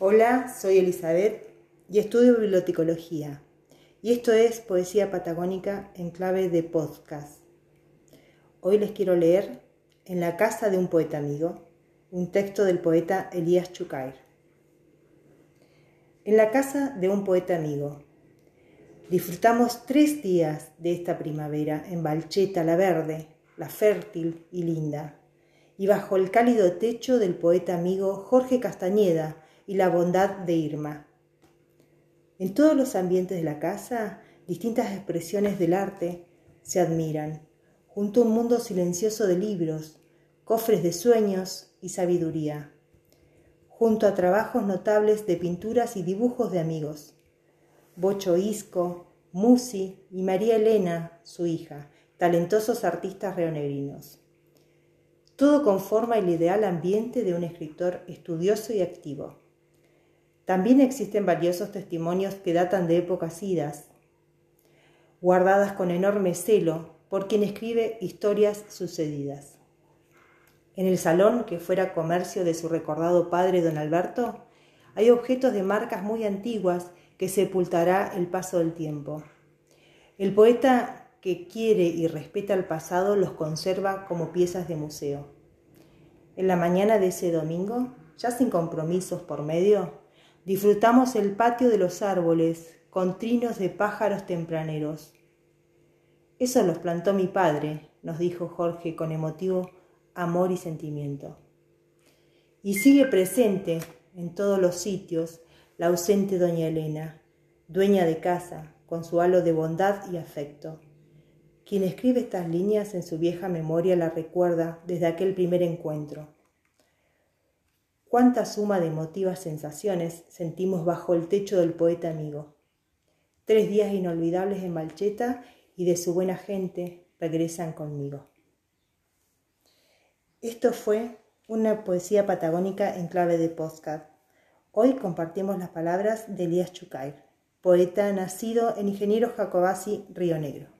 Hola, soy Elizabeth y estudio bibliotecología. Y esto es Poesía Patagónica en clave de podcast. Hoy les quiero leer En la casa de un poeta amigo, un texto del poeta Elías Chucair. En la casa de un poeta amigo. Disfrutamos tres días de esta primavera en Balcheta la verde, la fértil y linda, y bajo el cálido techo del poeta amigo Jorge Castañeda, y la bondad de Irma. En todos los ambientes de la casa, distintas expresiones del arte se admiran, junto a un mundo silencioso de libros, cofres de sueños y sabiduría, junto a trabajos notables de pinturas y dibujos de amigos. Bocho Isco, Musi y María Elena, su hija, talentosos artistas reonegrinos. Todo conforma el ideal ambiente de un escritor estudioso y activo. También existen valiosos testimonios que datan de épocas idas, guardadas con enorme celo por quien escribe historias sucedidas. En el salón, que fuera comercio de su recordado padre don Alberto, hay objetos de marcas muy antiguas que sepultará el paso del tiempo. El poeta que quiere y respeta el pasado los conserva como piezas de museo. En la mañana de ese domingo, ya sin compromisos por medio, Disfrutamos el patio de los árboles con trinos de pájaros tempraneros. Eso los plantó mi padre, nos dijo Jorge con emotivo amor y sentimiento. Y sigue presente en todos los sitios la ausente doña Elena, dueña de casa, con su halo de bondad y afecto. Quien escribe estas líneas en su vieja memoria la recuerda desde aquel primer encuentro cuánta suma de emotivas sensaciones sentimos bajo el techo del poeta amigo. Tres días inolvidables en Malcheta y de su buena gente regresan conmigo. Esto fue una poesía patagónica en clave de postcard. Hoy compartimos las palabras de Elías Chucair, poeta nacido en Ingeniero Jacobasi, Río Negro.